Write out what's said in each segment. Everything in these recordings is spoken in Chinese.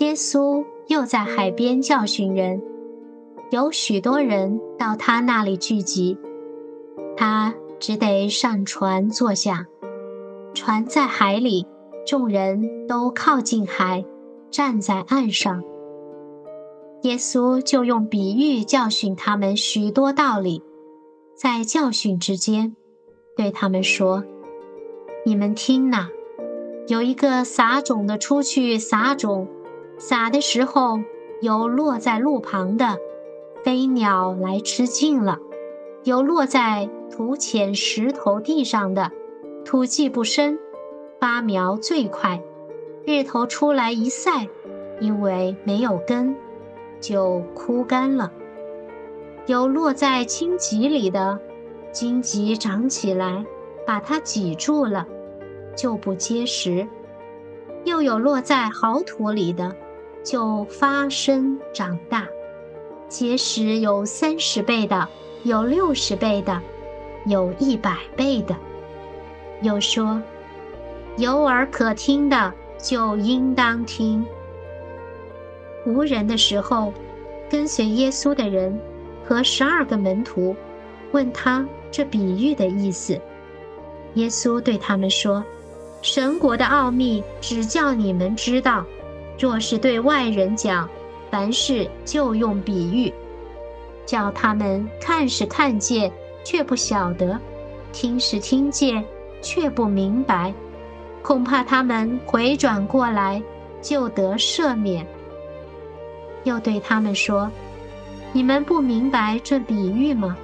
耶稣。又在海边教训人，有许多人到他那里聚集，他只得上船坐下。船在海里，众人都靠近海，站在岸上。耶稣就用比喻教训他们许多道理，在教训之间，对他们说：“你们听呐，有一个撒种的出去撒种。”撒的时候，有落在路旁的，飞鸟来吃尽了；有落在土浅石头地上的，土既不深，发苗最快，日头出来一晒，因为没有根，就枯干了；有落在荆棘里的，荆棘长起来，把它挤住了，就不结实；又有落在好土里的。就发生长大，结实有三十倍的，有六十倍的，有一百倍的。又说，有耳可听的就应当听。无人的时候，跟随耶稣的人和十二个门徒问他这比喻的意思。耶稣对他们说：“神国的奥秘只叫你们知道。”若是对外人讲，凡事就用比喻，叫他们看是看见，却不晓得；听是听见，却不明白。恐怕他们回转过来，就得赦免。又对他们说：“你们不明白这比喻吗？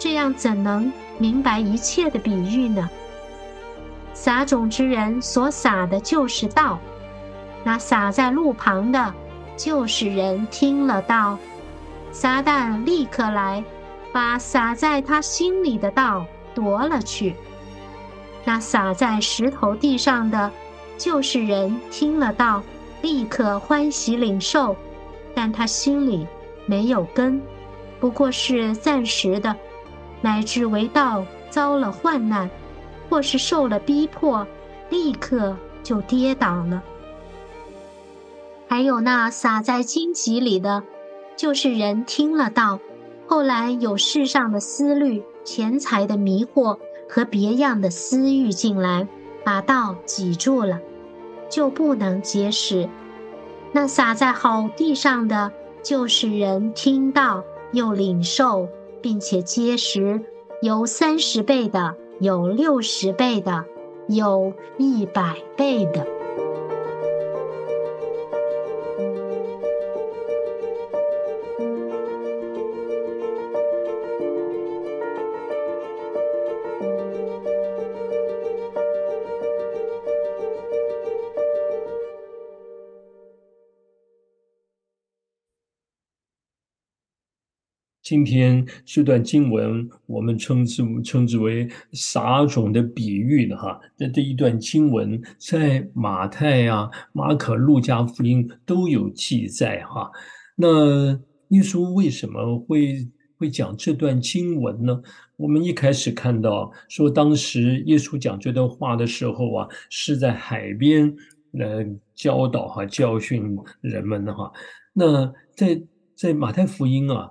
这样怎能明白一切的比喻呢？撒种之人所撒的就是道。”那撒在路旁的，就是人听了道，撒旦立刻来，把撒在他心里的道夺了去。那撒在石头地上的，就是人听了道，立刻欢喜领受，但他心里没有根，不过是暂时的，乃至为道遭了患难，或是受了逼迫，立刻就跌倒了。还有那撒在荆棘里的，就是人听了道，后来有世上的思虑、钱财的迷惑和别样的私欲进来，把道挤住了，就不能结实。那撒在好地上的，就是人听到又领受，并且结实，有三十倍的，有六十倍的，有一百倍的。今天这段经文，我们称之称之为撒种的比喻的哈。那这一段经文在马太啊、马可、路加福音都有记载哈。那耶稣为什么会会讲这段经文呢？我们一开始看到说，当时耶稣讲这段话的时候啊，是在海边呃教导哈、教训人们的哈。那在在马太福音啊。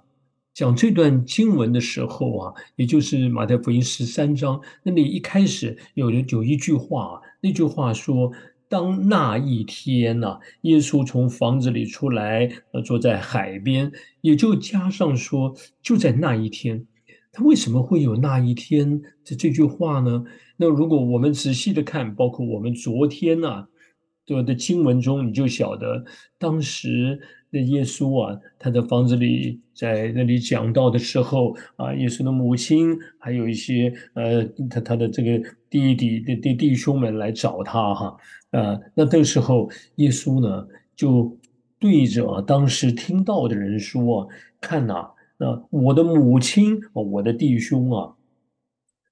讲这段经文的时候啊，也就是马太福音十三章那里一开始有有一句话，那句话说：“当那一天呐，耶稣从房子里出来，呃，坐在海边，也就加上说，就在那一天。他为什么会有那一天的这句话呢？那如果我们仔细的看，包括我们昨天呐的的经文中，你就晓得当时。”那耶稣啊，他在房子里在那里讲道的时候啊，耶稣的母亲还有一些呃，他他的这个弟弟的弟弟兄们来找他哈，呃，那这个时候耶稣呢就对着当时听到的人说：“看呐，那我的母亲，我的弟兄啊。”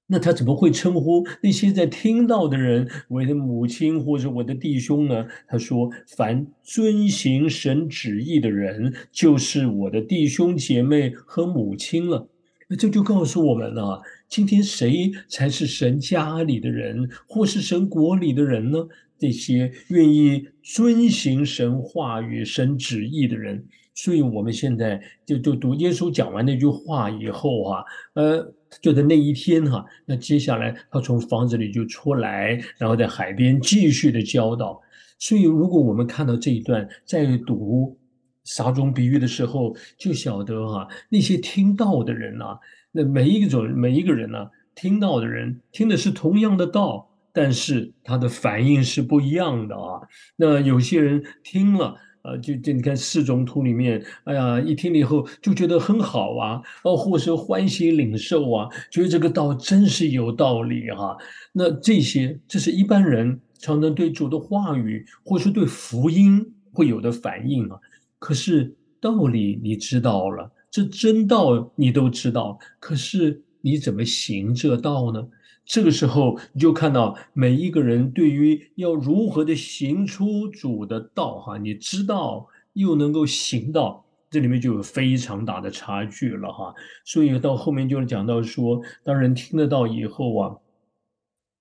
那他怎么会称呼那些在听到的人为的母亲或者我的弟兄呢？他说：“凡遵行神旨意的人，就是我的弟兄姐妹和母亲了。”那这就告诉我们了：今天谁才是神家里的人，或是神国里的人呢？这些愿意遵行神话语、神旨意的人。所以，我们现在就就读耶稣讲完那句话以后啊，呃。就在那一天哈，那接下来他从房子里就出来，然后在海边继续的教导。所以，如果我们看到这一段，在读撒种比喻的时候，就晓得哈，那些听到的人呐，那每一种每一个人呢，听到的人听的是同样的道，但是他的反应是不一样的啊。那有些人听了。呃，就就你看四种图里面，哎呀，一听了以后就觉得很好啊，哦，或是欢喜领受啊，觉得这个道真是有道理哈。那这些，这是一般人常常对主的话语，或是对福音会有的反应啊。可是道理你知道了，这真道你都知道，可是你怎么行这道呢？这个时候，你就看到每一个人对于要如何的行出主的道，哈，你知道又能够行到，这里面就有非常大的差距了，哈。所以到后面就讲到说，当人听得到以后啊，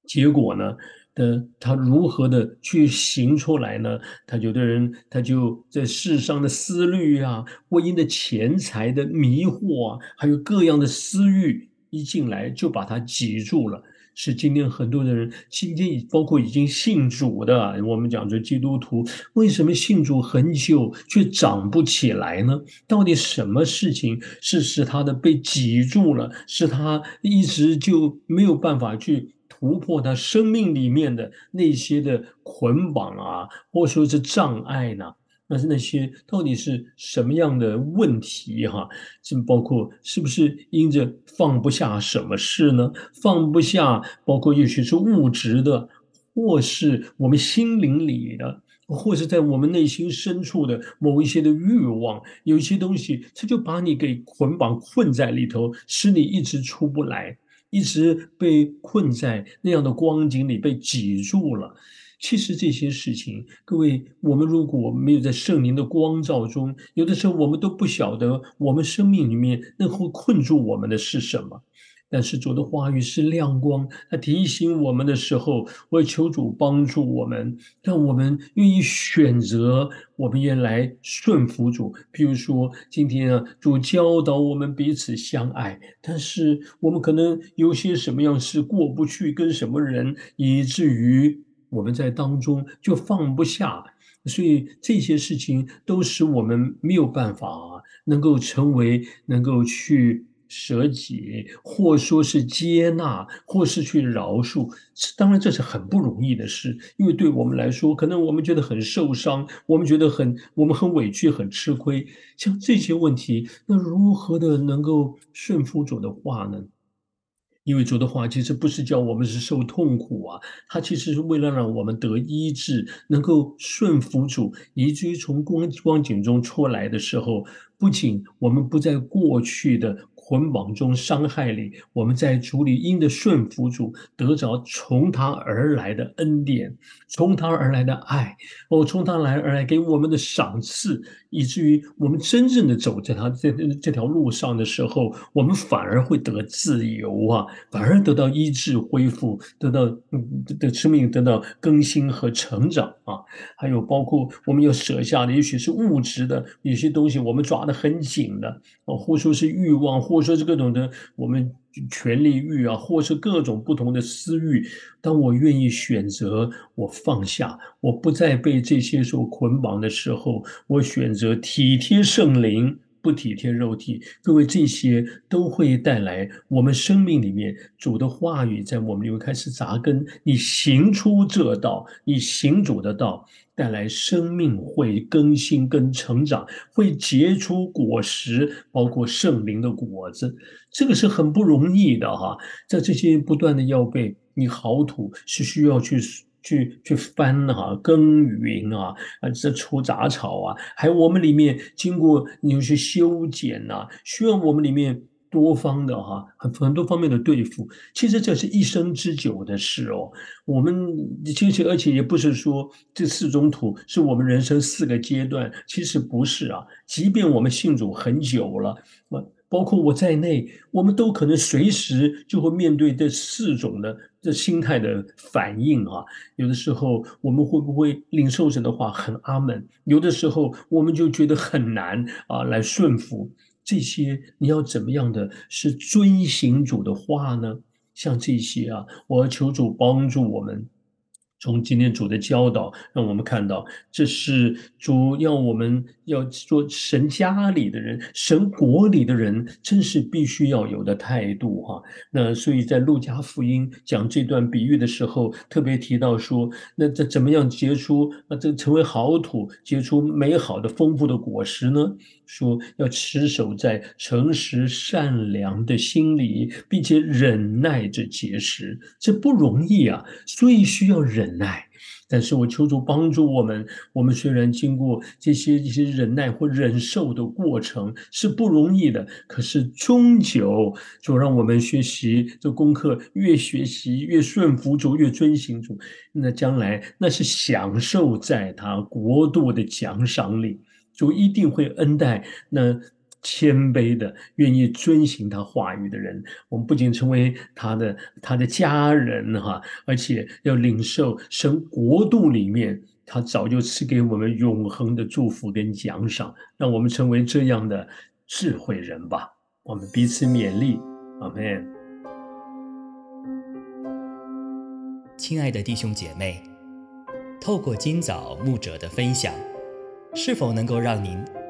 结果呢，的他如何的去行出来呢？他有的人他就在世上的思虑啊，婚姻的钱财的迷惑啊，还有各样的私欲一进来就把他挤住了。是今天很多的人，今天包括已经信主的，我们讲这基督徒，为什么信主很久却长不起来呢？到底什么事情是使他的被挤住了，是他一直就没有办法去突破他生命里面的那些的捆绑啊，或说是障碍呢？那是那些到底是什么样的问题哈？这包括是不是因着放不下什么事呢？放不下，包括也许是物质的，或是我们心灵里的，或是在我们内心深处的某一些的欲望，有一些东西，它就把你给捆绑困在里头，使你一直出不来，一直被困在那样的光景里，被挤住了。其实这些事情，各位，我们如果没有在圣灵的光照中，有的时候我们都不晓得我们生命里面那会困住我们的是什么。但是主的话语是亮光，他提醒我们的时候，我求主帮助我们，让我们愿意选择，我们愿来顺服主。譬如说，今天啊，主教导我们彼此相爱，但是我们可能有些什么样是过不去，跟什么人，以至于。我们在当中就放不下，所以这些事情都使我们没有办法能够成为能够去舍己，或说是接纳，或是去饶恕。当然，这是很不容易的事，因为对我们来说，可能我们觉得很受伤，我们觉得很我们很委屈，很吃亏。像这些问题，那如何的能够顺服主的话呢？因为主的话其实不是叫我们是受痛苦啊，他其实是为了让我们得医治，能够顺服主，以至于从光光景中出来的时候，不仅我们不在过去的。捆绑中伤害里，我们在主里因的顺服主，得着从他而来的恩典，从他而来的爱，哦，从他来而来给我们的赏赐，以至于我们真正的走在他这这条路上的时候，我们反而会得自由啊，反而得到医治恢复，得到嗯的生命得到更新和成长啊。还有包括我们要舍下的，也许是物质的有些东西，我们抓得很紧的哦，或说是欲望，或说是各种的我们权力欲啊，或是各种不同的私欲。当我愿意选择，我放下，我不再被这些所捆绑的时候，我选择体贴圣灵，不体贴肉体，各位这些都会带来我们生命里面主的话语在我们里面开始扎根。你行出这道，你行主的道，带来生命会更新跟成长，会结出果实，包括圣灵的果子。这个是很不容易的哈，在这些不断的要被你好土是需要去。去去翻哈，耕耘啊，啊，这除杂草啊，还有我们里面经过有些修剪呐，需要我们里面多方的哈，很很多方面的对付。其实这是一生之久的事哦。我们其实而且也不是说这四种土是我们人生四个阶段，其实不是啊。即便我们信主很久了，包括我在内，我们都可能随时就会面对这四种的这心态的反应啊。有的时候我们会不会领受者的话很阿门？有的时候我们就觉得很难啊，来顺服这些。你要怎么样的是遵行主的话呢？像这些啊，我要求主帮助我们。从今天主的教导，让我们看到，这是主要我们要做神家里的人，神国里的人，真是必须要有的态度哈。那所以在路加福音讲这段比喻的时候，特别提到说，那这怎么样结出啊？这成为好土，结出美好的、丰富的果实呢？说要持守在诚实善良的心里，并且忍耐着结实，这不容易啊，所以需要忍耐。但是我求主帮助我们，我们虽然经过这些一些忍耐或忍受的过程是不容易的，可是终究就让我们学习这功课，越学习越顺服主，越遵行主，那将来那是享受在他国度的奖赏里。就一定会恩待那谦卑的、愿意遵行他话语的人。我们不仅成为他的他的家人哈，而且要领受神国度里面他早就赐给我们永恒的祝福跟奖赏。让我们成为这样的智慧人吧。我们彼此勉励，阿门。亲爱的弟兄姐妹，透过今早牧者的分享。是否能够让您